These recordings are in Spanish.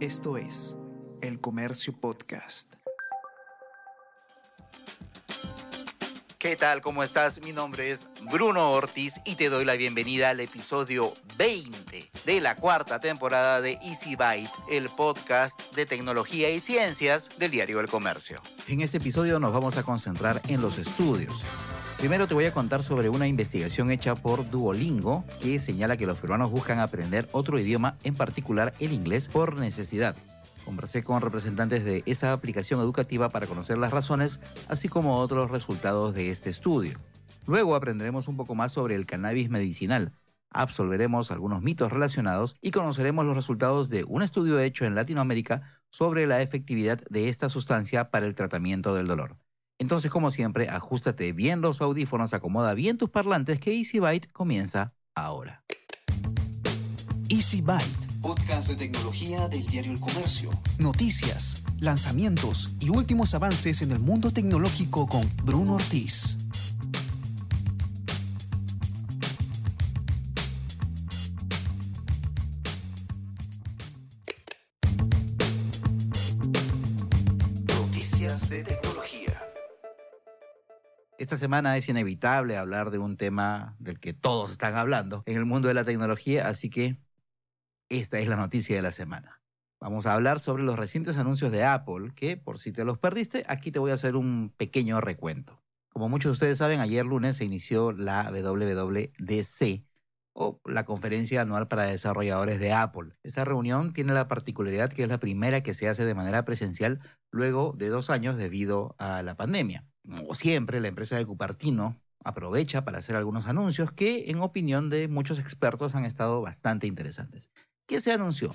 Esto es El Comercio Podcast. ¿Qué tal? ¿Cómo estás? Mi nombre es Bruno Ortiz y te doy la bienvenida al episodio 20 de la cuarta temporada de Easy Byte, el podcast de tecnología y ciencias del diario El Comercio. En este episodio nos vamos a concentrar en los estudios. Primero te voy a contar sobre una investigación hecha por Duolingo que señala que los peruanos buscan aprender otro idioma, en particular el inglés, por necesidad. Conversé con representantes de esa aplicación educativa para conocer las razones, así como otros resultados de este estudio. Luego aprenderemos un poco más sobre el cannabis medicinal, absolveremos algunos mitos relacionados y conoceremos los resultados de un estudio hecho en Latinoamérica sobre la efectividad de esta sustancia para el tratamiento del dolor. Entonces, como siempre, ajustate bien los audífonos, acomoda bien tus parlantes que Easy Byte comienza ahora. Easy Byte. Podcast de tecnología del diario El Comercio. Noticias, lanzamientos y últimos avances en el mundo tecnológico con Bruno Ortiz. Noticias de tecnología. Esta semana es inevitable hablar de un tema del que todos están hablando en el mundo de la tecnología, así que esta es la noticia de la semana. Vamos a hablar sobre los recientes anuncios de Apple, que por si te los perdiste, aquí te voy a hacer un pequeño recuento. Como muchos de ustedes saben, ayer lunes se inició la WWDC, o la conferencia anual para desarrolladores de Apple. Esta reunión tiene la particularidad que es la primera que se hace de manera presencial luego de dos años debido a la pandemia. Como siempre, la empresa de Cupertino aprovecha para hacer algunos anuncios que, en opinión de muchos expertos, han estado bastante interesantes. ¿Qué se anunció?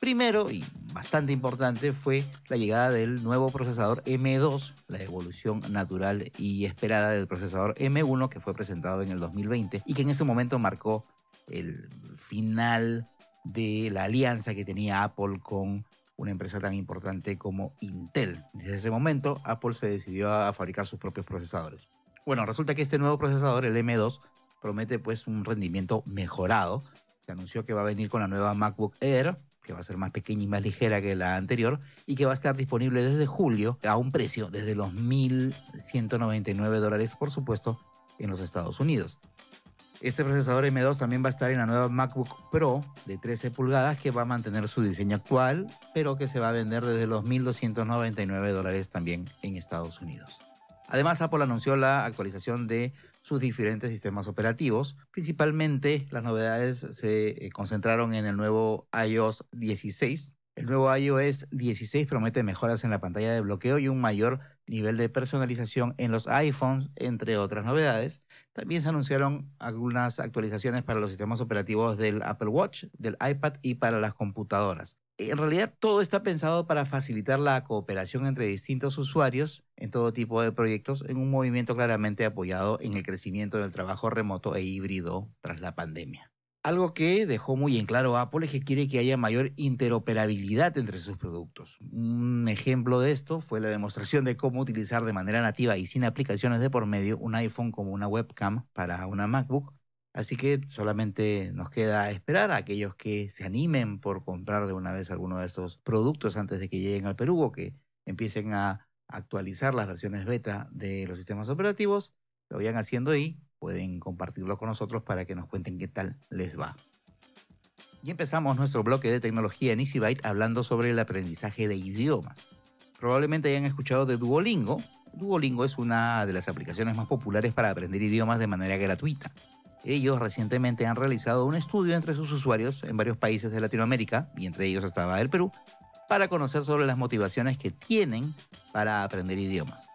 Primero, y bastante importante, fue la llegada del nuevo procesador M2, la evolución natural y esperada del procesador M1 que fue presentado en el 2020 y que en ese momento marcó el final de la alianza que tenía Apple con una empresa tan importante como Intel. Desde ese momento, Apple se decidió a fabricar sus propios procesadores. Bueno, resulta que este nuevo procesador, el M2, promete pues un rendimiento mejorado. Se anunció que va a venir con la nueva MacBook Air, que va a ser más pequeña y más ligera que la anterior, y que va a estar disponible desde julio a un precio desde los 1.199 dólares, por supuesto, en los Estados Unidos. Este procesador M2 también va a estar en la nueva MacBook Pro de 13 pulgadas que va a mantener su diseño actual, pero que se va a vender desde los 1.299 dólares también en Estados Unidos. Además, Apple anunció la actualización de sus diferentes sistemas operativos. Principalmente las novedades se concentraron en el nuevo iOS 16. El nuevo iOS 16 promete mejoras en la pantalla de bloqueo y un mayor nivel de personalización en los iPhones, entre otras novedades. También se anunciaron algunas actualizaciones para los sistemas operativos del Apple Watch, del iPad y para las computadoras. En realidad todo está pensado para facilitar la cooperación entre distintos usuarios en todo tipo de proyectos en un movimiento claramente apoyado en el crecimiento del trabajo remoto e híbrido tras la pandemia. Algo que dejó muy en claro Apple es que quiere que haya mayor interoperabilidad entre sus productos. Un ejemplo de esto fue la demostración de cómo utilizar de manera nativa y sin aplicaciones de por medio un iPhone como una webcam para una MacBook. Así que solamente nos queda esperar a aquellos que se animen por comprar de una vez alguno de estos productos antes de que lleguen al Perú o que empiecen a actualizar las versiones beta de los sistemas operativos, lo vayan haciendo y pueden compartirlo con nosotros para que nos cuenten qué tal les va. Y empezamos nuestro bloque de tecnología en EasyByte hablando sobre el aprendizaje de idiomas. Probablemente hayan escuchado de Duolingo. Duolingo es una de las aplicaciones más populares para aprender idiomas de manera gratuita. Ellos recientemente han realizado un estudio entre sus usuarios en varios países de Latinoamérica, y entre ellos estaba el Perú, para conocer sobre las motivaciones que tienen para aprender idiomas.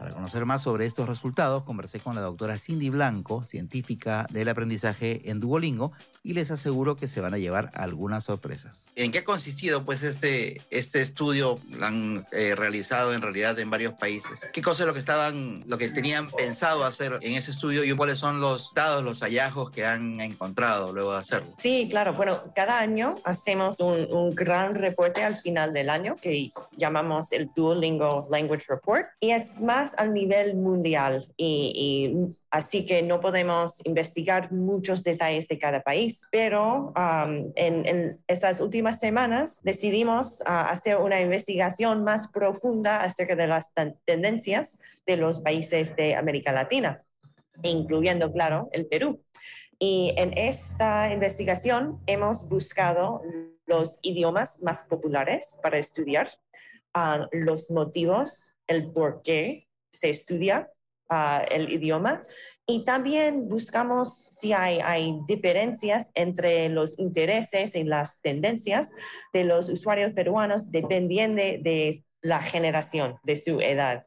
Para conocer más sobre estos resultados, conversé con la doctora Cindy Blanco, científica del aprendizaje en Duolingo, y les aseguro que se van a llevar algunas sorpresas. ¿En qué ha consistido pues este, este estudio? Lo han eh, realizado en realidad en varios países. ¿Qué cosa es lo que estaban, lo que tenían pensado hacer en ese estudio y cuáles son los datos, los hallazgos que han encontrado luego de hacerlo? Sí, claro. Bueno, cada año hacemos un, un gran reporte al final del año que llamamos el Duolingo Language Report y es más al nivel mundial y, así que no podemos investigar muchos detalles de cada país, pero um, en, estas últimas semanas decidimos uh, hacer una investigación más profunda acerca de las tendencias de los países de América Latina, incluyendo, claro, el Perú. Y en esta investigación hemos buscado los idiomas más populares para estudiar, uh, los motivos, el por qué se estudia uh, el idioma y también buscamos si hay, diferencias entre los intereses y las tendencias de los usuarios peruanos dependiendo de, la generación, de su edad.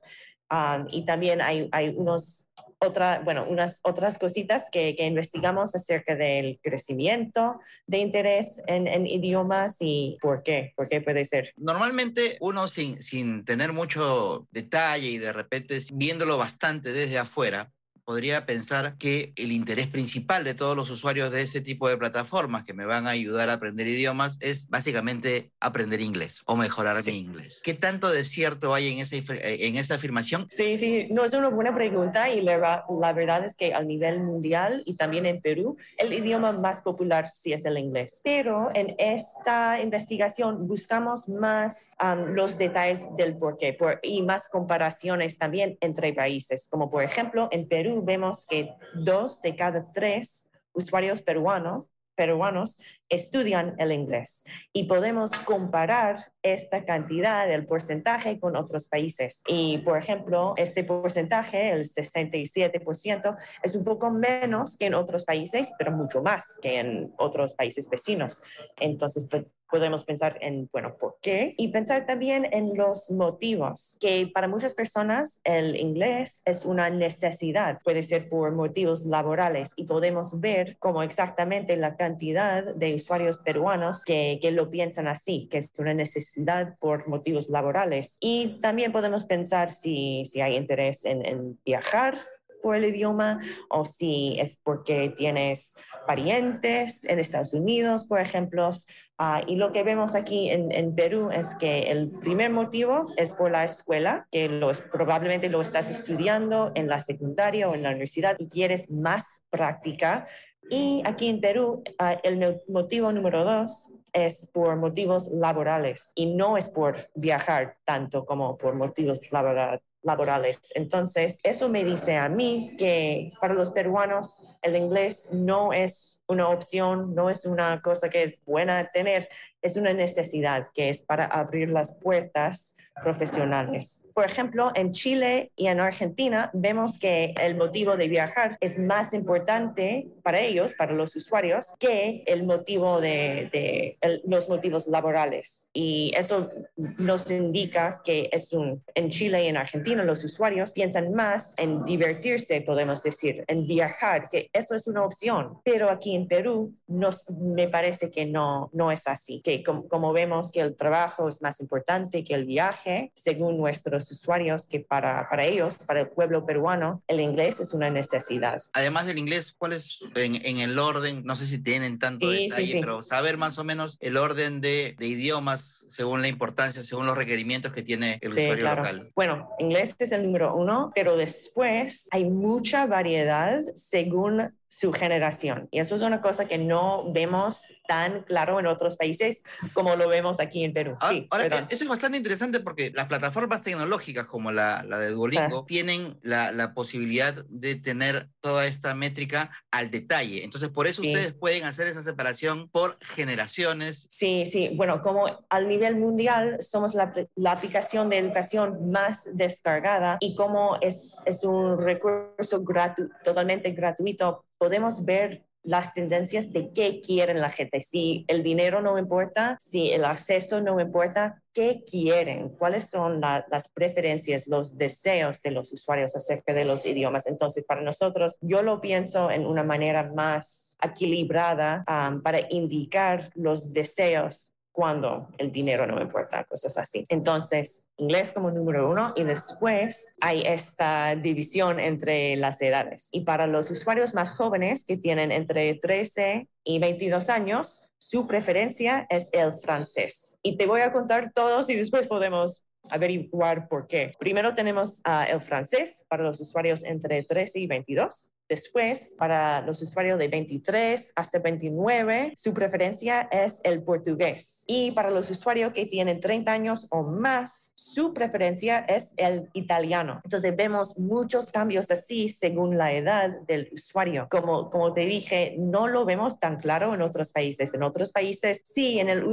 Um, y también hay unos otra, bueno, unas otras cositas que, que, investigamos acerca del crecimiento de interés en, en, idiomas y por qué, por qué puede ser. Normalmente uno sin, sin tener mucho detalle y de repente viéndolo bastante desde afuera, podría pensar que el interés principal de todos los usuarios de ese tipo de plataformas que me van a ayudar a aprender idiomas es básicamente aprender inglés o mejorar mi inglés. ¿Qué tanto de cierto hay en esa, en esa afirmación? Sí, sí, no es una buena pregunta y la, la verdad es que a nivel mundial y también en Perú, el idioma más popular sí es el inglés. Pero en esta investigación buscamos más um, los detalles del por qué por, y más comparaciones también entre países, como por ejemplo en Perú vemos que dos de cada tres usuarios peruanos peruanos estudian el inglés y podemos comparar esta cantidad, el porcentaje con otros países. Y, por ejemplo, este porcentaje, el 67%, es un poco menos que en otros países, pero mucho más que en otros países vecinos. Entonces, pues, podemos pensar en, bueno, ¿por qué? Y pensar también en los motivos, que para muchas personas el inglés es una necesidad, puede ser por motivos laborales y podemos ver cómo exactamente la cantidad de usuarios peruanos que, que lo piensan así, que es una necesidad por motivos laborales. Y también podemos pensar si, si hay interés en, en viajar por el idioma o si es porque tienes parientes en Estados Unidos, por ejemplo. Uh, y lo que vemos aquí en, en, Perú es que el primer motivo es por la escuela, que probablemente lo estás estudiando en la secundaria o en la universidad y quieres más práctica. Y aquí en Perú, uh, el motivo número dos es por motivos laborales y no es por viajar tanto como por motivos laborales laborales. Entonces, eso me dice a mí que para los peruanos el inglés no es una opción, no es una cosa que es buena tener, es una necesidad que es para abrir las puertas profesionales. Por ejemplo, en Chile y en Argentina vemos que el motivo de viajar es más importante para ellos, para los usuarios, que el motivo de, los motivos laborales. Y eso nos indica que es un, en Chile y en Argentina los usuarios piensan más en divertirse, podemos decir, en viajar, que eso es una opción. Pero aquí en Perú nos, me parece que no, no es así, como, como vemos que el trabajo es más importante que el viaje, según nuestros usuarios, que para, para ellos, para el pueblo peruano, el inglés es una necesidad. Además del inglés, ¿cuál es en, en el orden? No sé si tienen tanto detalle, pero saber más o menos el orden de, de, idiomas según la importancia, según los requerimientos que tiene el usuario claro. local. Bueno, inglés es el número uno, pero después hay mucha variedad según su generación. Y eso es una cosa que no vemos tan claro en otros países como lo vemos aquí en Perú. Ahora, sí, ahora eso es bastante interesante porque las plataformas tecnológicas como la, la de Duolingo sí. tienen la, la, posibilidad de tener toda esta métrica al detalle. Entonces, por eso sí. ustedes pueden hacer esa separación por generaciones. Sí, sí. Bueno, como al nivel mundial somos la, la aplicación de educación más descargada y como es, es un recurso gratu totalmente gratuito podemos ver las tendencias de qué quieren la gente. Si el dinero no importa, si el acceso no importa, ¿qué quieren? ¿Cuáles son la, las preferencias, los deseos de los usuarios acerca de los idiomas? Entonces, para nosotros, yo lo pienso en una manera más equilibrada um, para indicar los deseos cuando el dinero no importa, cosas así. Entonces, inglés como número uno y después hay esta división entre las edades. Y para los usuarios más jóvenes que tienen entre 13 y 22 años, su preferencia es el francés. Y te voy a contar todos y después podemos averiguar por qué. Primero tenemos uh, el francés para los usuarios entre 13 y 22. Después, para los usuarios de 23 hasta 29, su preferencia es el portugués. Y para los usuarios que tienen 30 años o más, su preferencia es el italiano. Entonces vemos muchos cambios así según la edad del usuario. Como, como te dije, no lo vemos tan claro en otros países. En otros países, sí, en el,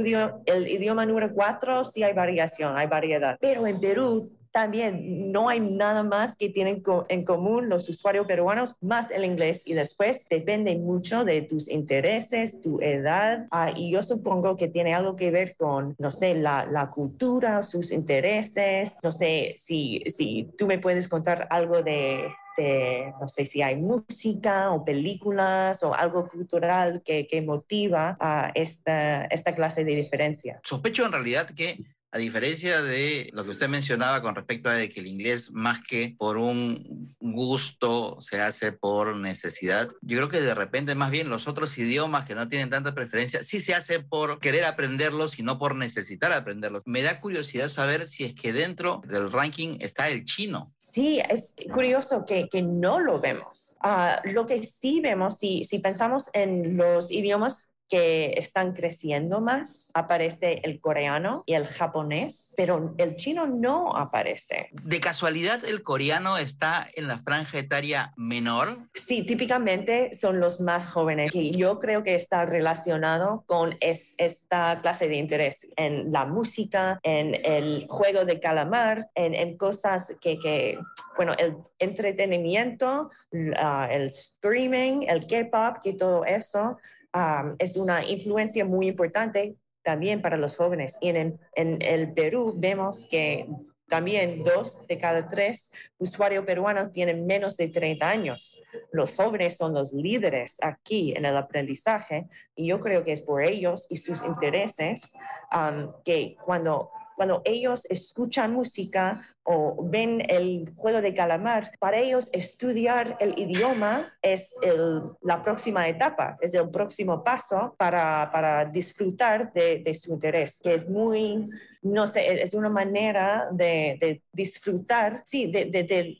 el idioma número 4 sí hay variación, hay variedad. Pero en Perú también no hay nada más que tienen en común los usuarios peruanos más el inglés y después depende mucho de tus intereses, tu edad ah, y yo supongo que tiene algo que ver con, no sé, la, la cultura, sus intereses, no sé si, si tú me puedes contar algo de, no sé si hay música o películas o algo cultural que, que motiva a esta, esta clase de diferencia. Sospecho en realidad que a diferencia de lo que usted mencionaba con respecto a que el inglés más que por un gusto se hace por necesidad, yo creo que de repente más bien los otros idiomas que no tienen tanta preferencia sí se hace por querer aprenderlos y no por necesitar aprenderlos. Me da curiosidad saber si es que dentro del ranking está el chino. Sí, es curioso que, no lo vemos. Ah, lo que sí vemos, si, si pensamos en los idiomas que están creciendo más, aparece el coreano y el japonés, pero el chino no aparece. ¿De casualidad el coreano está en la franja etaria menor? Sí, típicamente son los más jóvenes y yo creo que está relacionado con es, esta clase de interés en la música, en el juego de calamar, en, en cosas que, que, bueno, el entretenimiento, uh, el streaming, el K-pop, que todo eso es una influencia muy importante también para los jóvenes. Y en, el Perú vemos que también dos de cada tres usuarios peruanos tienen menos de 30 años. Los jóvenes son los líderes aquí en el aprendizaje y yo creo que es por ellos y sus intereses que cuando cuando ellos escuchan música o ven el juego de calamar, para ellos estudiar el idioma es la próxima etapa, es el próximo paso para, para disfrutar de, su interés, que es muy, no sé, es una manera de, disfrutar, sí, de,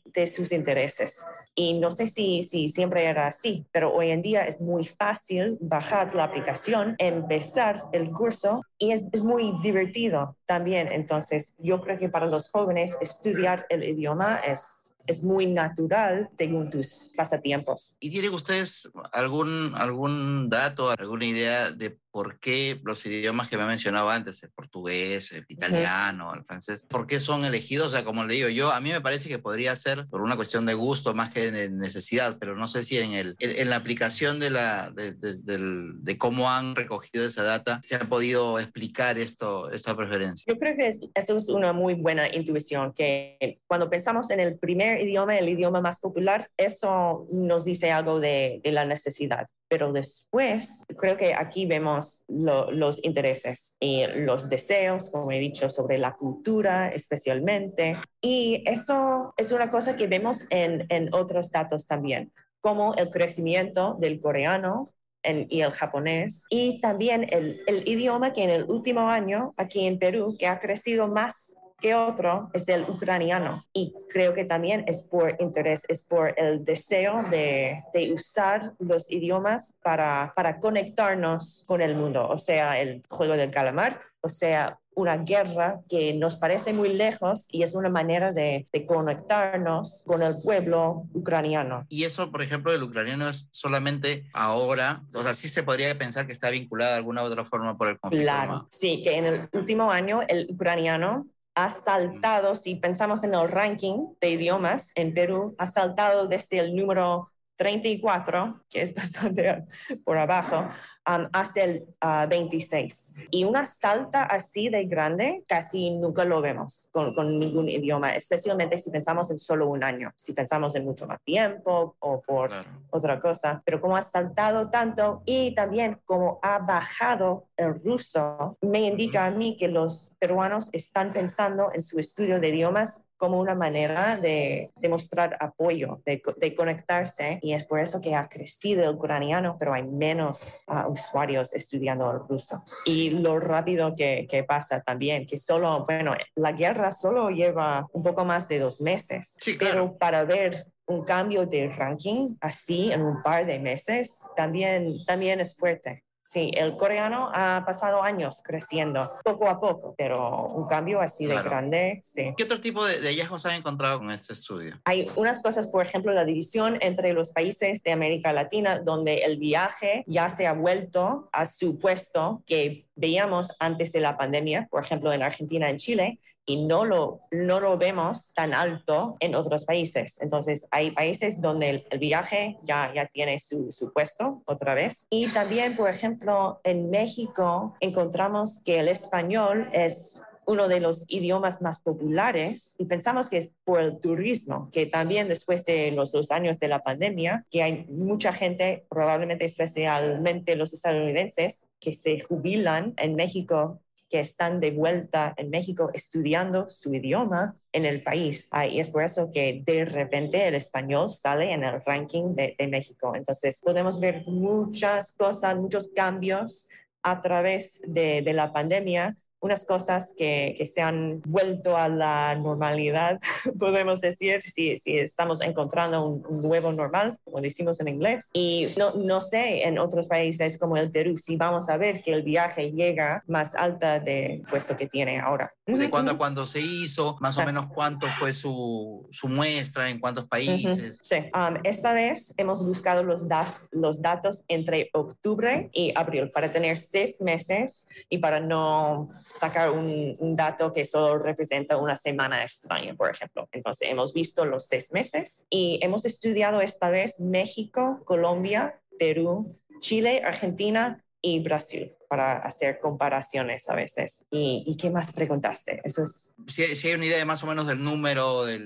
de, sus intereses. Y no sé si, si siempre era así, pero hoy en día es muy fácil bajar la aplicación, empezar el curso y es, es muy divertido también. Entonces, yo creo que para los jóvenes estudiar el idioma es, es muy natural según tus pasatiempos. ¿Y tienen ustedes algún, algún dato, alguna idea de por qué los idiomas que me mencionaba antes, el portugués, el italiano, el francés, por qué son elegidos. O sea, como le digo yo, a mí me parece que podría ser por una cuestión de gusto más que de necesidad, pero no sé si en, el, en, la aplicación de, la, de, de, cómo han recogido esa data se ha podido explicar esto, esta preferencia. Yo creo que eso es una muy buena intuición, que cuando pensamos en el primer idioma, el idioma más popular, eso nos dice algo de, la necesidad pero después creo que aquí vemos los intereses y los deseos, como he dicho, sobre la cultura especialmente. Y eso es una cosa que vemos en, en otros datos también, como el crecimiento del coreano y el japonés, y también el, el, idioma que en el último año aquí en Perú, que ha crecido más que otro es el ucraniano. Y creo que también es por interés, es por el deseo de, de usar los idiomas para, para conectarnos con el mundo, o sea, el juego del calamar, o sea, una guerra que nos parece muy lejos y es una manera de, de, conectarnos con el pueblo ucraniano. Y eso, por ejemplo, del ucraniano es solamente ahora, o sea, sí se podría pensar que está vinculado de alguna u otra forma por el conflicto. Claro, sí, que en el último año el ucraniano ha saltado, si pensamos en el ranking de idiomas en Perú, ha saltado desde el número 34, que es bastante por abajo, um, hasta el 26. Uh, y una salta así de grande casi nunca lo vemos con, con, ningún idioma, especialmente si pensamos en solo un año, si pensamos en mucho más tiempo o por otra cosa. Pero como ha saltado tanto y también como ha bajado el ruso, me indica a mí que los peruanos están pensando en su estudio de idiomas como una manera de demostrar apoyo, de, de, conectarse, y es por eso que ha crecido el ucraniano, pero hay menos uh, usuarios estudiando el ruso. Y lo rápido que, que, pasa también, que solo, bueno, la guerra solo lleva un poco más de dos meses, sí, claro. pero para ver un cambio de ranking así en un par de meses también, también es fuerte. Sí, el coreano ha pasado años creciendo, poco a poco, pero un cambio así Claro. de grande, sí. ¿Qué otro tipo de, de hallazgos han encontrado con este estudio? Hay unas cosas, por ejemplo, la división entre los países de América Latina, donde el viaje ya se ha vuelto a su puesto que veíamos antes de la pandemia, por ejemplo, en Argentina, en Chile, y no lo, no lo vemos tan alto en otros países. Entonces, hay países donde el, viaje ya, ya tiene su, su puesto otra vez. Y también, por ejemplo, en México encontramos que el español es uno de los idiomas más populares y pensamos que es por el turismo, que también después de los dos años de la pandemia, que hay mucha gente, probablemente especialmente los estadounidenses, que se jubilan en México que están de vuelta en México estudiando su idioma en el país. Ah, y es por eso que de repente el español sale en el ranking de, de México. Entonces podemos ver muchas cosas, muchos cambios a través de, de la pandemia unas cosas que, que, se han vuelto a la normalidad, podemos decir, si, si estamos encontrando un, un, nuevo normal, como decimos en inglés. Y no, no sé en otros países como el Perú si vamos a ver que el viaje llega más alta de puesto que tiene ahora. ¿De cuándo a cuándo se hizo? Más o menos cuánto fue su, su muestra, en cuántos países. Sí, um, esta vez hemos buscado los, das, los datos entre octubre y abril para tener seis meses y para no sacar un, dato que solo representa una semana extraña, por ejemplo. Entonces, hemos visto los seis meses y hemos estudiado esta vez México, Colombia, Perú, Chile, Argentina y Brasil para hacer comparaciones a veces. ¿Y, y qué más preguntaste? Eso es... Si, si, hay una idea de más o menos del número, de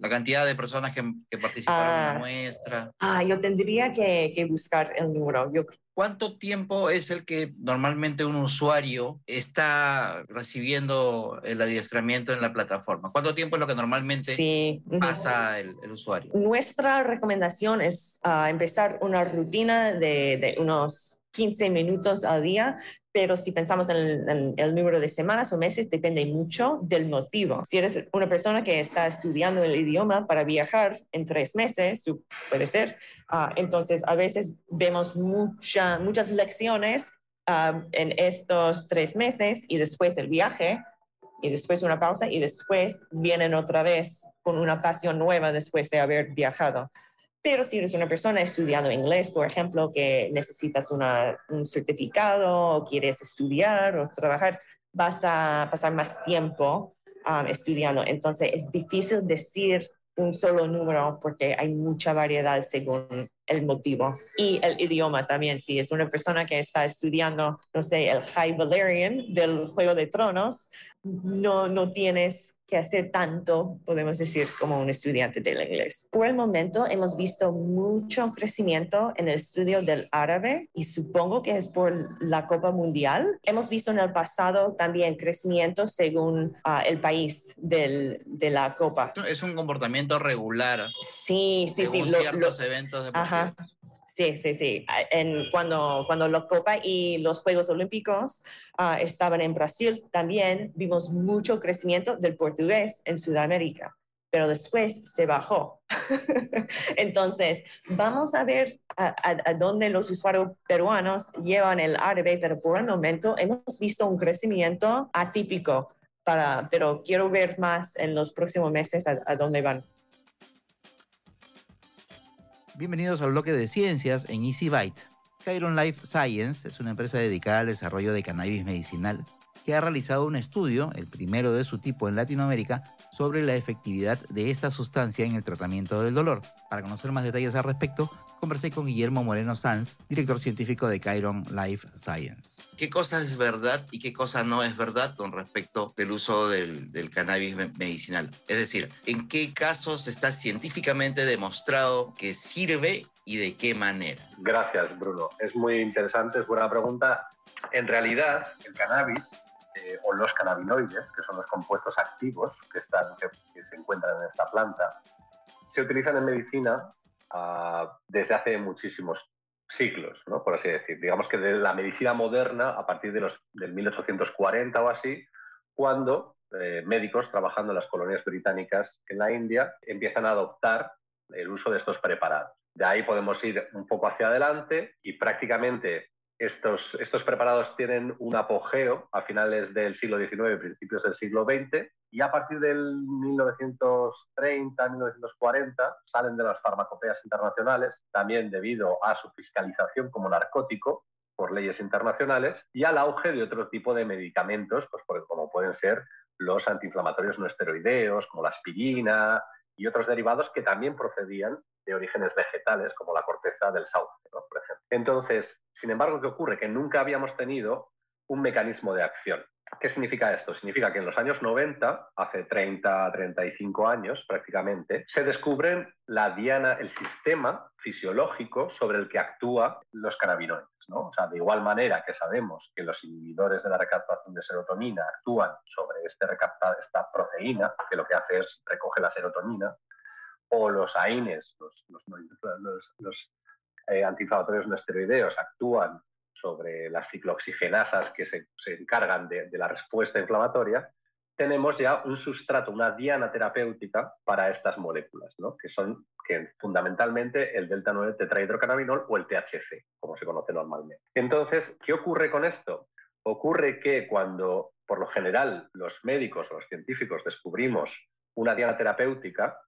la cantidad de personas que, que participaron ah, en la muestra. Ah, yo tendría que, que buscar el número. Yo ¿Cuánto tiempo es el que normalmente un usuario está recibiendo el adiestramiento en la plataforma? ¿Cuánto tiempo es lo que normalmente sí. pasa el, el, usuario? Nuestra recomendación es uh, empezar una rutina de, de unos 15 minutos al día, pero si pensamos en el, número de semanas o meses, depende mucho del motivo. Si eres una persona que está estudiando el idioma para viajar en tres meses, puede ser, uh, entonces a veces vemos mucha, muchas lecciones uh, en estos tres meses y después el viaje y después una pausa y después vienen otra vez con una pasión nueva después de haber viajado. Pero si eres una persona estudiando inglés, por ejemplo, que necesitas una, un certificado o quieres estudiar o trabajar, vas a pasar más tiempo um, estudiando. Entonces es difícil decir un solo número porque hay mucha variedad según el motivo y el idioma también. Si es una persona que está estudiando, no sé, el High Valerian del Juego de Tronos, no, no tienes que hacer tanto, podemos decir, como un estudiante del inglés. Por el momento hemos visto mucho crecimiento en el estudio del árabe y supongo que es por la Copa Mundial. Hemos visto en el pasado también crecimiento según uh, el país del, de la Copa. Es un comportamiento regular. Sí, sí, según sí. ciertos lo, eventos deportivos. Ajá. Sí, sí, sí. En, cuando, cuando la Copa y los Juegos Olímpicos uh, estaban en Brasil, también vimos mucho crecimiento del portugués en Sudamérica, pero después se bajó. Entonces, vamos a ver a, dónde los usuarios peruanos llevan el árabe, pero por el momento hemos visto un crecimiento atípico, para, pero quiero ver más en los próximos meses a, a dónde van. Bienvenidos al bloque de ciencias en Easy Byte. Chiron Life Science es una empresa dedicada al desarrollo de cannabis medicinal que ha realizado un estudio, el primero de su tipo en Latinoamérica, sobre la efectividad de esta sustancia en el tratamiento del dolor. Para conocer más detalles al respecto, conversé con Guillermo Moreno Sanz, director científico de Chiron Life Science. ¿Qué cosa es verdad y qué cosa no es verdad con respecto del uso del, del cannabis medicinal? Es decir, ¿en qué casos está científicamente demostrado que sirve y de qué manera? Gracias, Bruno. Es muy interesante, es buena pregunta. En realidad, el cannabis eh, o los cannabinoides, que son los compuestos activos que, están, que, se encuentran en esta planta, se utilizan en medicina ah, desde hace muchísimos siglos, ¿no? por así decir. Digamos que de la medicina moderna, a partir de los, del 1840 o así, cuando eh, médicos trabajando en las colonias británicas en la India empiezan a adoptar el uso de estos preparados. De ahí podemos ir un poco hacia adelante y prácticamente estos, preparados tienen un apogeo a finales del siglo XIX, principios del siglo XX, y a partir del 1930, 1940 salen de las farmacopeas internacionales, también debido a su fiscalización como narcótico por leyes internacionales, y al auge de otro tipo de medicamentos, pues como pueden ser los antiinflamatorios no esteroideos, como la aspirina, y otros derivados que también procedían de orígenes vegetales, como la corteza del sauce, por ejemplo. Entonces, sin embargo, ¿qué ocurre? Que nunca habíamos tenido un mecanismo de acción. ¿Qué significa esto? Significa que en los años 90, hace 30, 35 años prácticamente, se descubren la diana, el sistema fisiológico sobre el que actúan los cannabinoides. ¿no? O sea, de igual manera que sabemos que los inhibidores de la recaptación de serotonina actúan sobre este esta proteína, que lo que hace es recoge la serotonina, o los AINES, los, los, eh, antiinflamatorios no esteroideos, actúan sobre las ciclooxigenasas que se, encargan de, la respuesta inflamatoria, tenemos ya un sustrato, una diana terapéutica para estas moléculas, que son que fundamentalmente el delta 9 tetrahidrocannabinol o el THC, como se conoce normalmente. Entonces, ¿qué ocurre con esto? Ocurre que cuando, por lo general, los médicos o los científicos descubrimos una diana terapéutica,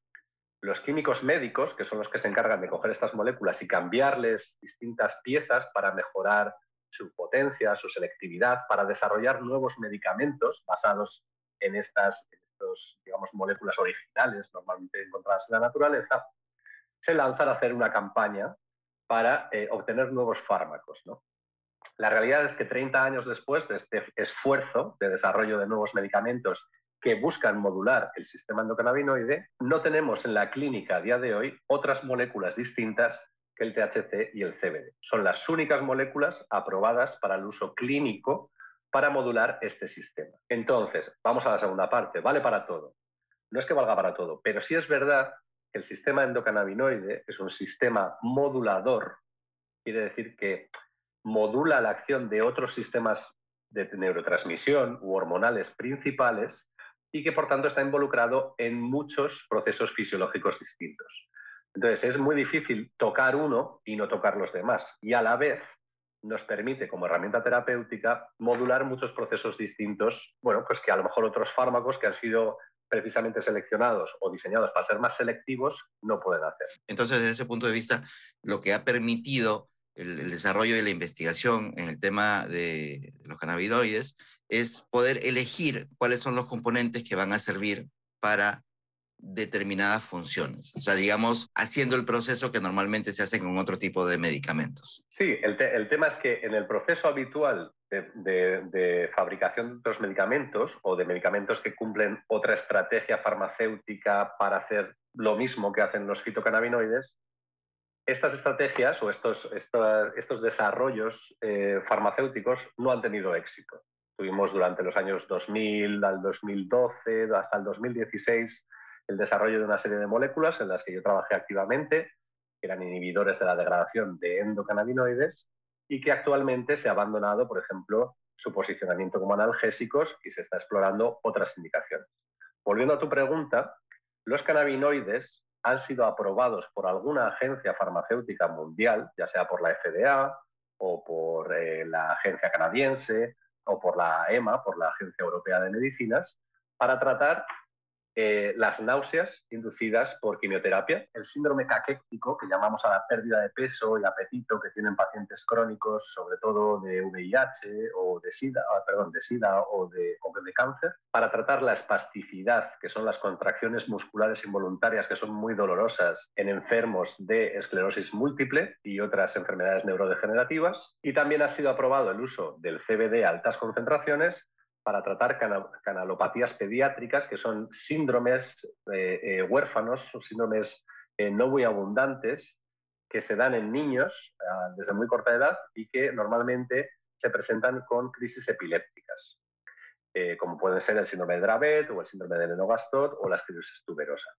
los químicos médicos, que son los que se encargan de coger estas moléculas y cambiarles distintas piezas para mejorar su potencia, su selectividad, para desarrollar nuevos medicamentos basados en estas digamos, moléculas originales normalmente encontradas en la naturaleza, se lanzan a hacer una campaña para eh, obtener nuevos fármacos. La realidad es que 30 años después de este esfuerzo de desarrollo de nuevos medicamentos que buscan modular el sistema endocannabinoide, no tenemos en la clínica a día de hoy otras moléculas distintas que el THC y el CBD. Son las únicas moléculas aprobadas para el uso clínico para modular este sistema. Entonces, vamos a la segunda parte. Vale para todo. No es que valga para todo, pero sí es verdad que el sistema endocannabinoide es un sistema modulador. Quiere decir que modula la acción de otros sistemas de neurotransmisión u hormonales principales y que por tanto está involucrado en muchos procesos fisiológicos distintos. Entonces es muy difícil tocar uno y no tocar los demás. Y a la vez nos permite como herramienta terapéutica modular muchos procesos distintos, bueno, pues que a lo mejor otros fármacos que han sido precisamente seleccionados o diseñados para ser más selectivos no pueden hacer. Entonces, desde ese punto de vista, lo que ha permitido el, desarrollo de la investigación en el tema de, los cannabinoides es poder elegir cuáles son los componentes que van a servir para determinadas funciones. O sea, digamos, haciendo el proceso que normalmente se hace con otro tipo de medicamentos. Sí, el, tema es que en el proceso habitual de, fabricación de los medicamentos o de medicamentos que cumplen otra estrategia farmacéutica para hacer lo mismo que hacen los fitocannabinoides, estas estrategias o estos, estos, desarrollos eh, farmacéuticos no han tenido éxito. Tuvimos durante los años 2000 al 2012, hasta el 2016, el desarrollo de una serie de moléculas en las que yo trabajé activamente, que eran inhibidores de la degradación de endocannabinoides y que actualmente se ha abandonado, por ejemplo, su posicionamiento como analgésicos y se está explorando otras indicaciones. Volviendo a tu pregunta, los cannabinoides han sido aprobados por alguna agencia farmacéutica mundial, ya sea por la FDA o por eh, la agencia canadiense o por la EMA, por la Agencia Europea de Medicinas, para tratar eh, las náuseas inducidas por quimioterapia, el síndrome caquéctico, que llamamos a la pérdida de peso y apetito que tienen pacientes crónicos, sobre todo de VIH o de SIDA, ah, perdón, de SIDA o de, o de cáncer, para tratar la espasticidad, que son las contracciones musculares involuntarias que son muy dolorosas en enfermos de esclerosis múltiple y otras enfermedades neurodegenerativas. Y también ha sido aprobado el uso del CBD a altas concentraciones para tratar canalopatías pediátricas, que son síndromes eh, eh, huérfanos, síndromes eh, no muy abundantes, que se dan en niños desde muy corta edad y que normalmente se presentan con crisis epilépticas. como pueden ser el síndrome de Dravet o el síndrome de Lennox-Gastaut o la esclerosis tuberosa.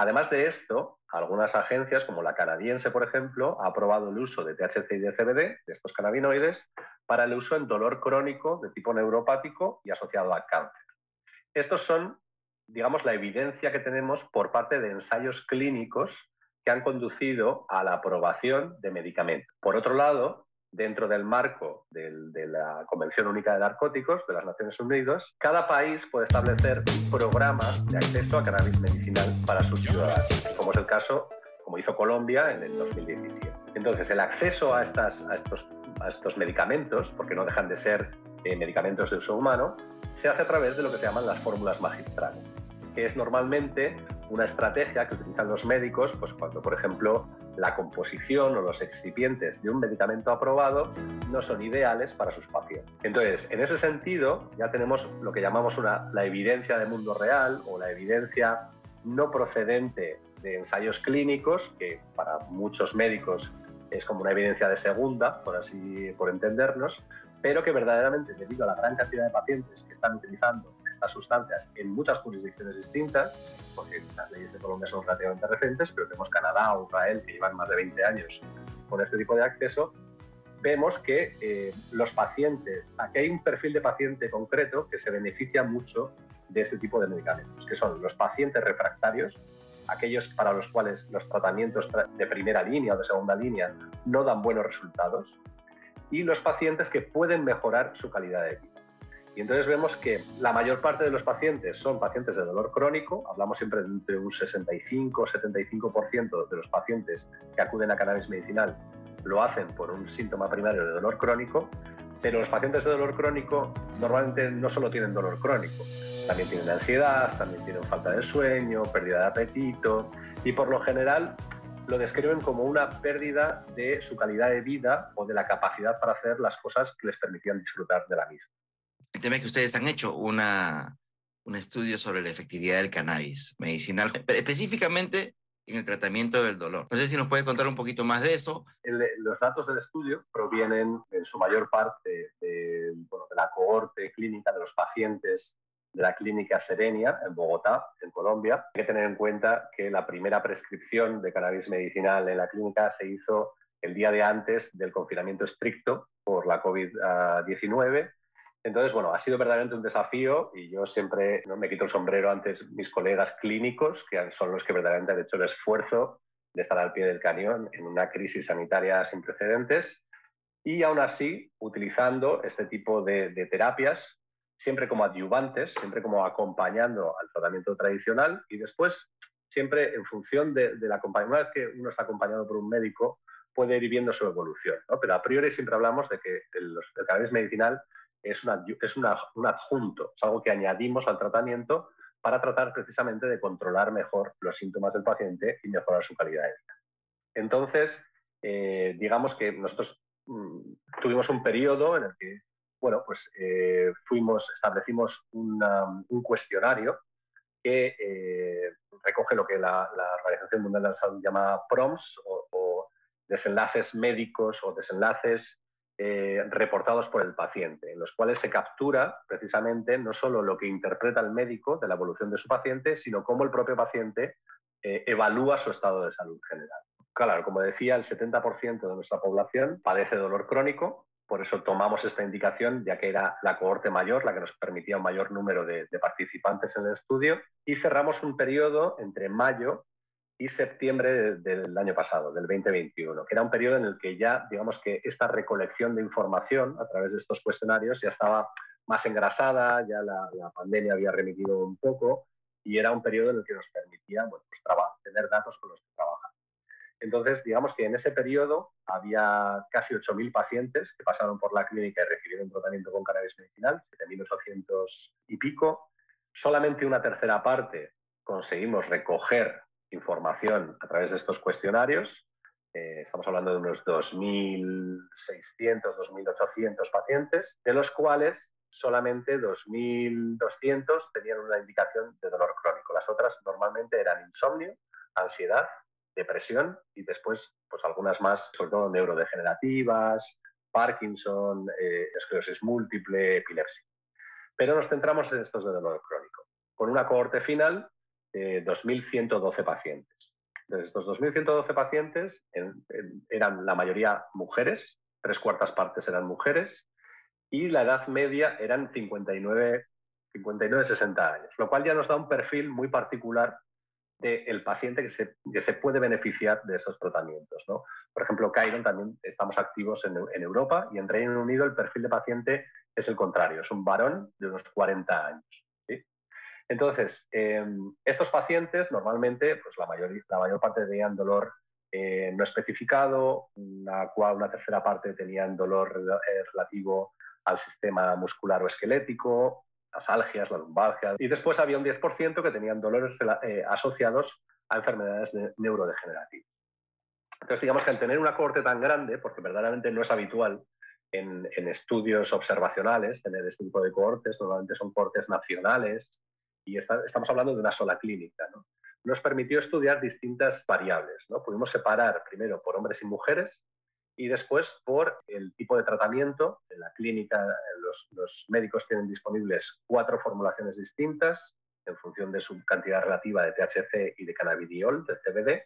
Además de esto, algunas agencias, como la canadiense, por ejemplo, ha aprobado el uso de THC y de CBD, de estos cannabinoides, para el uso en dolor crónico de tipo neuropático y asociado a cáncer. Estos son, digamos, la evidencia que tenemos por parte de ensayos clínicos que han conducido a la aprobación de medicamentos. Por otro lado, dentro del marco de la Convención Única de Narcóticos de las Naciones Unidas, cada país puede establecer un programa de acceso a cannabis medicinal para sus ciudadanos, como es el caso, como hizo Colombia en el 2017. Entonces, el acceso a, estas, a, estos, a estos medicamentos, porque no dejan de ser eh, medicamentos de uso humano, se hace a través de lo que se llaman las fórmulas magistrales, que es normalmente una estrategia que utilizan los médicos pues cuando, por ejemplo, la composición o los excipientes de un medicamento aprobado no son ideales para sus pacientes. Entonces, en ese sentido, ya tenemos lo que llamamos una, la evidencia de mundo real o la evidencia no procedente de ensayos clínicos, que para muchos médicos es como una evidencia de segunda, por así por entendernos, pero que verdaderamente debido a la gran cantidad de pacientes que están utilizando estas sustancias en muchas jurisdicciones distintas, porque las leyes de Colombia son relativamente recientes, pero tenemos Canadá o Israel que llevan más de 20 años con este tipo de acceso, vemos que eh, los pacientes, aquí hay un perfil de paciente concreto que se beneficia mucho de este tipo de medicamentos, que son los pacientes refractarios, aquellos para los cuales los tratamientos de primera línea o de segunda línea no dan buenos resultados, y los pacientes que pueden mejorar su calidad de vida. Y entonces vemos que la mayor parte de los pacientes son pacientes de dolor crónico, hablamos siempre de un 65 o 75% de los pacientes que acuden a cannabis medicinal lo hacen por un síntoma primario de dolor crónico, pero los pacientes de dolor crónico normalmente no solo tienen dolor crónico, también tienen ansiedad, también tienen falta de sueño, pérdida de apetito y por lo general lo describen como una pérdida de su calidad de vida o de la capacidad para hacer las cosas que les permitían disfrutar de la misma. El tema es que ustedes han hecho una, un estudio sobre la efectividad del cannabis medicinal, específicamente en el tratamiento del dolor. No sé si nos puede contar un poquito más de eso. los datos del estudio provienen en su mayor parte de, de la cohorte clínica de los pacientes de la clínica Serenia en Bogotá, en Colombia. Hay que tener en cuenta que la primera prescripción de cannabis medicinal en la clínica se hizo el día de antes del confinamiento estricto por la COVID-19 entonces, bueno, ha sido verdaderamente un desafío y yo siempre ¿no? me quito el sombrero ante mis colegas clínicos, que son los que verdaderamente han hecho el esfuerzo de estar al pie del cañón en una crisis sanitaria sin precedentes y aún así utilizando este tipo de, terapias siempre como adyuvantes, siempre como acompañando al tratamiento tradicional y después siempre en función de, la acompañamiento. Una vez que uno está acompañado por un médico, puede ir viendo su evolución, ¿no? pero a priori siempre hablamos de que el, el cannabis medicinal es, es un adjunto, es algo que añadimos al tratamiento para tratar precisamente de controlar mejor los síntomas del paciente y mejorar su calidad de vida. Entonces, eh, digamos que nosotros mm, tuvimos un periodo en el que, bueno, pues eh, fuimos, establecimos un cuestionario que eh, recoge lo que la, Organización Mundial de la Salud llama PROMS o, o desenlaces médicos o desenlaces eh, reportados por el paciente, en los cuales se captura precisamente no solo lo que interpreta el médico de la evolución de su paciente, sino cómo el propio paciente eh, evalúa su estado de salud general. Claro, como decía, el 70% de nuestra población padece dolor crónico, por eso tomamos esta indicación, ya que era la cohorte mayor la que nos permitía un mayor número de participantes en el estudio, y cerramos un periodo entre mayo y septiembre del año pasado, del 2021, que era un periodo en el que ya, digamos que esta recolección de información a través de estos cuestionarios ya estaba más engrasada, ya la, pandemia había remitido un poco y era un periodo en el que nos permitía pues, tener datos con los que trabajar. Entonces, digamos que en ese periodo había casi 8.000 pacientes que pasaron por la clínica y recibieron tratamiento con cannabis medicinal, 7.800 y pico. Solamente una tercera parte conseguimos recoger información a través de estos cuestionarios. Eh, estamos hablando de unos 2.600, 2.800 pacientes, de los cuales solamente 2.200 tenían una indicación de dolor crónico. Las otras normalmente eran insomnio, ansiedad, depresión y después pues algunas más, sobre todo neurodegenerativas, Parkinson, eh, esclerosis múltiple, epilepsia. Pero nos centramos en estos de dolor crónico, con una cohorte final de 2.112 pacientes. De estos 2.112 pacientes eran la mayoría mujeres, tres cuartas partes eran mujeres, y la edad media eran 59, 59 60 años, lo cual ya nos da un perfil muy particular del paciente que se, que se, puede beneficiar de esos tratamientos. ¿no? Por ejemplo, Chiron también estamos activos en, en, Europa y en Reino Unido el perfil de paciente es el contrario, es un varón de unos 40 años. Entonces, eh, estos pacientes normalmente, pues la, mayor, la mayor parte tenían dolor eh, no especificado, una, una tercera parte tenían dolor eh, relativo al sistema muscular o esquelético, las algias, la lumbalgia, y después había un 10% que tenían dolores asociados a enfermedades neurodegenerativas. Entonces, digamos que al tener una cohorte tan grande, porque verdaderamente no es habitual en, estudios observacionales tener este tipo de cohortes, normalmente son cohortes nacionales, y estamos hablando de una sola clínica, nos permitió estudiar distintas variables. ¿no? Pudimos separar primero por hombres y mujeres, y después por el tipo de tratamiento. En la clínica los, médicos tienen disponibles cuatro formulaciones distintas en función de su cantidad relativa de THC y de cannabidiol, de CBD,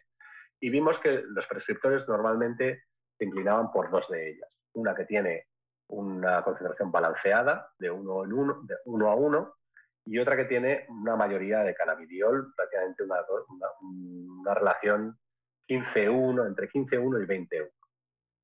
y vimos que los prescriptores normalmente se inclinaban por dos de ellas. Una que tiene una concentración balanceada de uno, uno a uno y otra que tiene una mayoría de cannabidiol, prácticamente una, una, relación 15-1, entre 15-1 y 20-1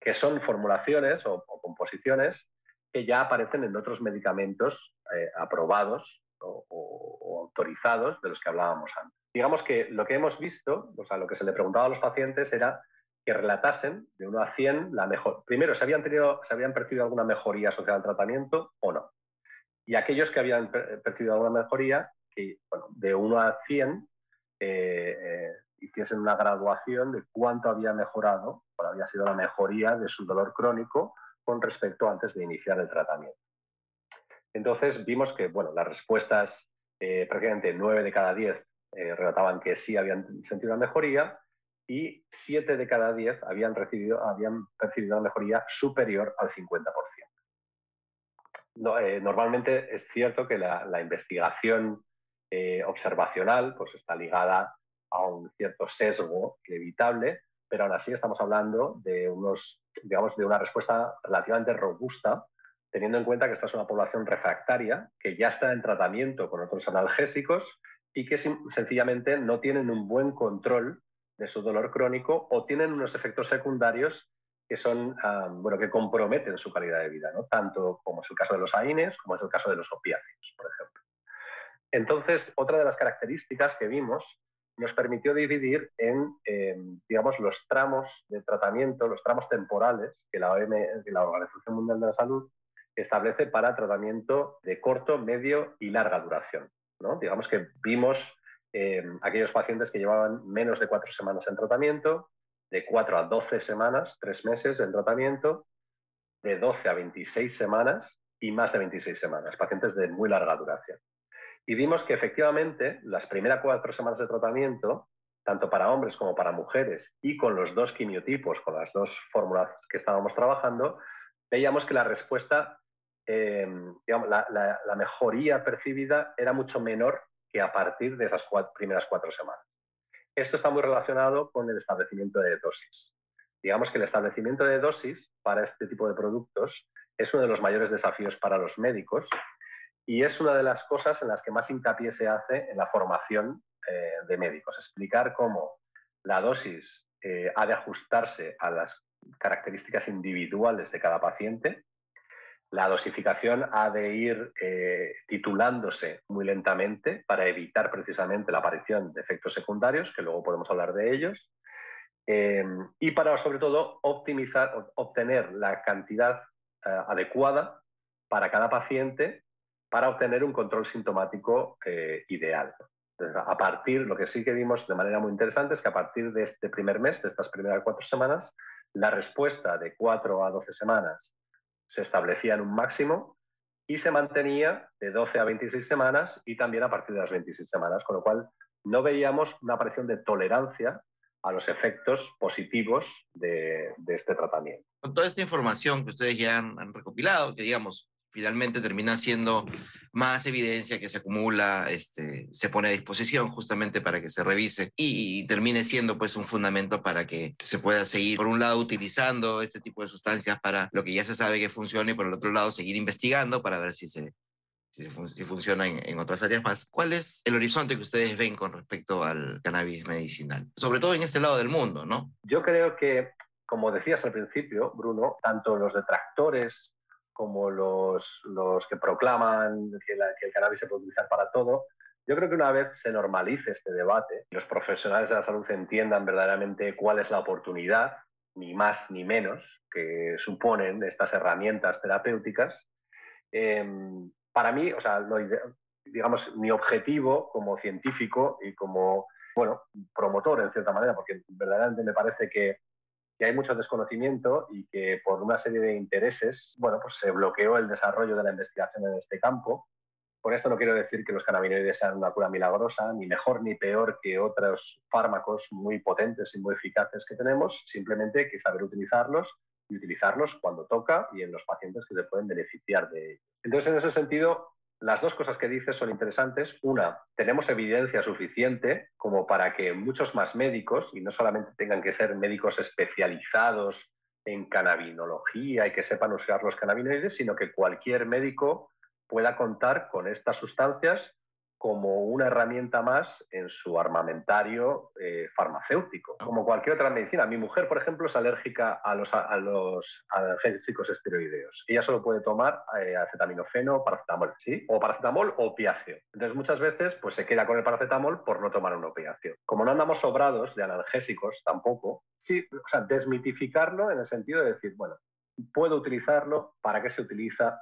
que son formulaciones o, composiciones que ya aparecen en otros medicamentos eh, aprobados o, autorizados de los que hablábamos antes. Digamos que lo que hemos visto, o sea, lo que se le preguntaba a los pacientes era que relatasen de 1 a 100 la mejor. Primero, ¿se habían, tenido, ¿se habían percibido alguna mejoría asociada al tratamiento o no? Y aquellos que habían percibido alguna mejoría, que bueno, de 1 a 100 eh, eh, hiciesen una graduación de cuánto había mejorado, cuál había sido la mejoría de su dolor crónico con respecto antes de iniciar el tratamiento. Entonces vimos que bueno, las respuestas, eh, prácticamente 9 de cada 10 eh, relataban que sí habían sentido una mejoría y 7 de cada 10 habían, recibido, habían percibido una mejoría superior al 50%. Eh, normalmente es cierto que la, investigación observacional pues, está ligada a un cierto sesgo inevitable, pero aún así estamos hablando de, unos, digamos, de una respuesta relativamente robusta, teniendo en cuenta que esta es una población refractaria que ya está en tratamiento con otros analgésicos y que sencillamente no tienen un buen control de su dolor crónico o tienen unos efectos secundarios que son bueno que comprometen su calidad de vida, ¿no? tanto como es el caso de los AINES como es el caso de los opiáceos, por ejemplo. Entonces, otra de las características que vimos nos permitió dividir en, eh, digamos, los tramos de tratamiento, los tramos temporales que la, la Organización Mundial de la Salud establece para tratamiento de corto, medio y larga duración. ¿no? Digamos que vimos eh, aquellos pacientes que llevaban menos de cuatro semanas en tratamiento, de cuatro a doce semanas, tres meses en tratamiento, de 12 a 26 semanas y más de 26 semanas, pacientes de muy larga duración. Y vimos que efectivamente las primeras cuatro semanas de tratamiento, tanto para hombres como para mujeres, y con los dos quimiotipos, con las dos fórmulas que estábamos trabajando, veíamos que la respuesta, eh, la, mejoría percibida era mucho menor que a partir de esas primeras cuatro semanas. Esto está muy relacionado con el establecimiento de dosis. Digamos que el establecimiento de dosis para este tipo de productos es uno de los mayores desafíos para los médicos y es una de las cosas en las que más hincapié se hace en la formación eh, de médicos, explicar cómo la dosis eh, ha de ajustarse a las características individuales de cada paciente, la dosificación ha de ir eh, titulándose muy lentamente para evitar precisamente la aparición de efectos secundarios, que luego podemos hablar de ellos, y para sobre todo optimizar, obtener la cantidad adecuada para cada paciente para obtener un control sintomático eh, ideal. a partir, lo que sí que vimos de manera muy interesante es que a partir de este primer mes, de estas primeras cuatro semanas, la respuesta de cuatro a doce semanas se establecía en un máximo y se mantenía de 12 a 26 semanas y también a partir de las 26 semanas, con lo cual no veíamos una aparición de tolerancia a los efectos positivos de, este tratamiento. Con toda esta información que ustedes ya han recopilado, que digamos, finalmente termina siendo más evidencia que se acumula, este, se pone a disposición justamente para que se revise y, termine siendo pues un fundamento para que se pueda seguir, por un lado, utilizando este tipo de sustancias para lo que ya se sabe que funciona y por el otro lado, seguir investigando para ver si se, si, funciona en, en, otras áreas más. ¿Cuál es el horizonte que ustedes ven con respecto al cannabis medicinal? Sobre todo en este lado del mundo, ¿no? Yo creo que, como decías al principio, Bruno, tanto los detractores como los, los que proclaman que, que, el cannabis se puede utilizar para todo. Yo creo que una vez se normalice este debate, los profesionales de la salud entiendan verdaderamente cuál es la oportunidad, ni más ni menos, que suponen estas herramientas terapéuticas, em, para mí, o sea, digamos, mi objetivo como científico y como, bueno, promotor en cierta manera, porque verdaderamente me parece que que hay mucho desconocimiento y que por una serie de intereses, bueno, pues se bloqueó el desarrollo de la investigación en este campo. Por esto no quiero decir que los cannabinoides sean una cura milagrosa, ni mejor ni peor que otros fármacos muy potentes y muy eficaces que tenemos, simplemente hay que saber utilizarlos y utilizarlos cuando toca y en los pacientes que se pueden beneficiar de ellos. Entonces, en ese sentido, las dos cosas que dices son interesantes. Una, tenemos evidencia suficiente como para que muchos más médicos, y no solamente tengan que ser médicos especializados en cannabinología y que sepan usar los cannabinoides, sino que cualquier médico pueda contar con estas sustancias como una herramienta más en su armamentario eh, farmacéutico, como cualquier otra medicina. Mi mujer, por ejemplo, es alérgica a los, analgésicos esteroideos. Ella solo puede tomar eh, acetaminofeno paracetamol, ¿sí? O paracetamol o opiáceo. Entonces, muchas veces, pues se queda con el paracetamol por no tomar un opiáceo. Como no andamos sobrados de analgésicos tampoco, sí, o sea, desmitificarlo en el sentido de decir, bueno, puedo utilizarlo, para qué se utiliza,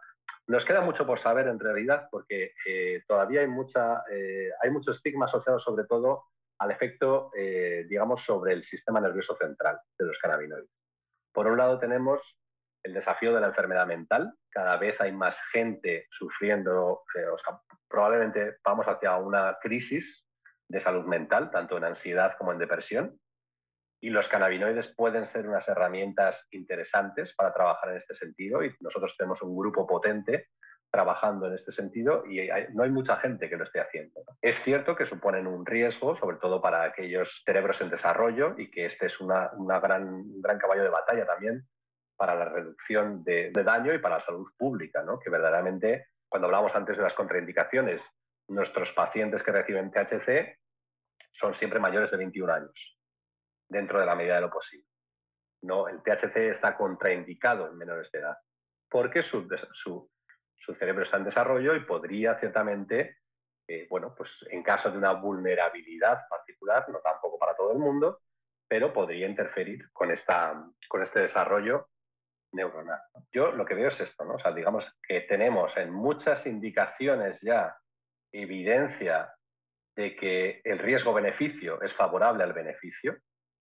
nos queda mucho por saber en realidad porque eh, todavía hay, mucha, eh, hay mucho estigma asociado sobre todo al efecto, eh, digamos, sobre el sistema nervioso central de los cannabinoides. Por un lado tenemos el desafío de la enfermedad mental. Cada vez hay más gente sufriendo, o sea, probablemente vamos hacia una crisis de salud mental, tanto en ansiedad como en depresión. Y los cannabinoides pueden ser unas herramientas interesantes para trabajar en este sentido y nosotros tenemos un grupo potente trabajando en este sentido y no hay mucha gente que lo esté haciendo. Es cierto que suponen un riesgo, sobre todo para aquellos cerebros en desarrollo y que este es una, gran, un gran caballo de batalla también para la reducción de, daño y para la salud pública, ¿no? que verdaderamente, cuando hablamos antes de las contraindicaciones, nuestros pacientes que reciben THC son siempre mayores de 21 años dentro de la medida de lo posible. No, el THC está contraindicado en menores de edad porque su, su, cerebro está en desarrollo y podría ciertamente, eh, bueno, pues en caso de una vulnerabilidad particular, no tampoco para todo el mundo, pero podría interferir con, esta, con este desarrollo neuronal. Yo lo que veo es esto, ¿no? O sea, digamos que tenemos en muchas indicaciones ya evidencia de que el riesgo-beneficio es favorable al beneficio,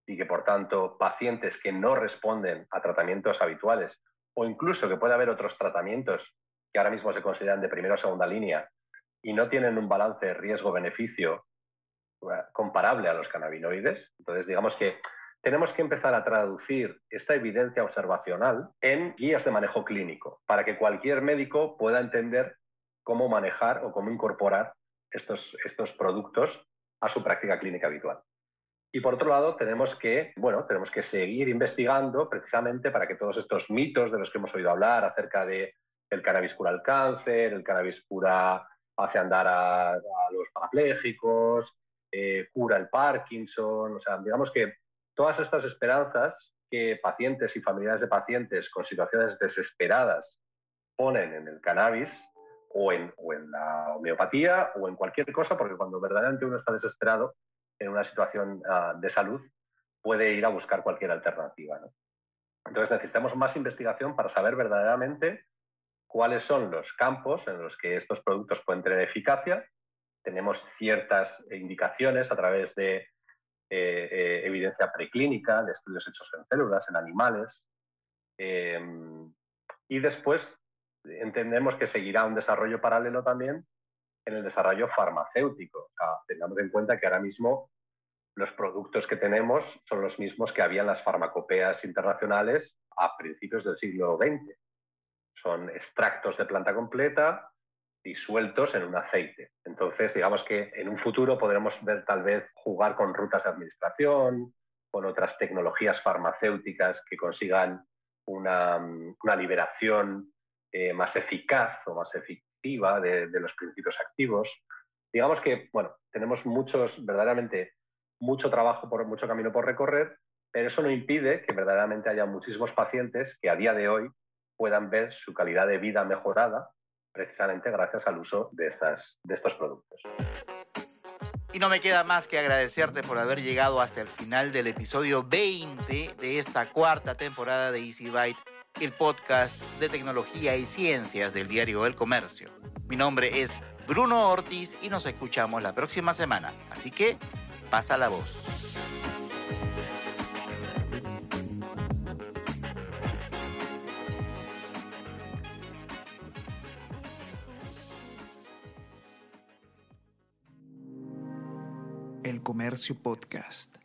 y que por tanto pacientes que no responden a tratamientos habituales o incluso que puede haber otros tratamientos que ahora mismo se consideran de primera o segunda línea y no tienen un balance riesgo-beneficio eh, comparable a los cannabinoides. Entonces, digamos que tenemos que empezar a traducir esta evidencia observacional en guías de manejo clínico para que cualquier médico pueda entender cómo manejar o cómo incorporar estos, estos productos a su práctica clínica habitual. Y por otro lado, tenemos que, bueno, tenemos que seguir investigando precisamente para que todos estos mitos de los que hemos oído hablar acerca de el cannabis cura el cáncer, el cannabis cura hace andar a, los parapléjicos, eh, cura el Parkinson, o sea, digamos que todas estas esperanzas que pacientes y familiares de pacientes con situaciones desesperadas ponen en el cannabis o en, o en la homeopatía o en cualquier cosa, porque cuando verdaderamente uno está desesperado, en una situación ah, de salud puede ir a buscar cualquier alternativa. Entonces necesitamos más investigación para saber verdaderamente cuáles son los campos en los que estos productos pueden tener eficacia. Tenemos ciertas indicaciones a través de eh, eh, evidencia preclínica, de estudios hechos en células, en animales. Em, y después entendemos que seguirá un desarrollo paralelo también en el desarrollo farmacéutico. tengamos en cuenta que ahora mismo los productos que tenemos son los mismos que había en las farmacopeas internacionales a principios del siglo XX. O son extractos de planta completa disueltos en un aceite. Entonces, digamos que en un futuro podremos ver tal vez jugar con rutas de administración, con otras tecnologías farmacéuticas que consigan una, liberación eh, más eficaz o más efectiva de, de, los principios activos. Digamos que, bueno, tenemos muchos, verdaderamente, mucho trabajo, por, mucho camino por recorrer, pero eso no impide que verdaderamente haya muchísimos pacientes que a día de hoy puedan ver su calidad de vida mejorada precisamente gracias al uso de, estas, de estos productos. Y no me queda más que agradecerte por haber llegado hasta el final del episodio 20 de esta cuarta temporada de Easy Byte, el podcast de tecnología y ciencias del diario El Comercio. Mi nombre es Bruno Ortiz y nos escuchamos la próxima semana. Así que pasa la voz. El Comercio Podcast.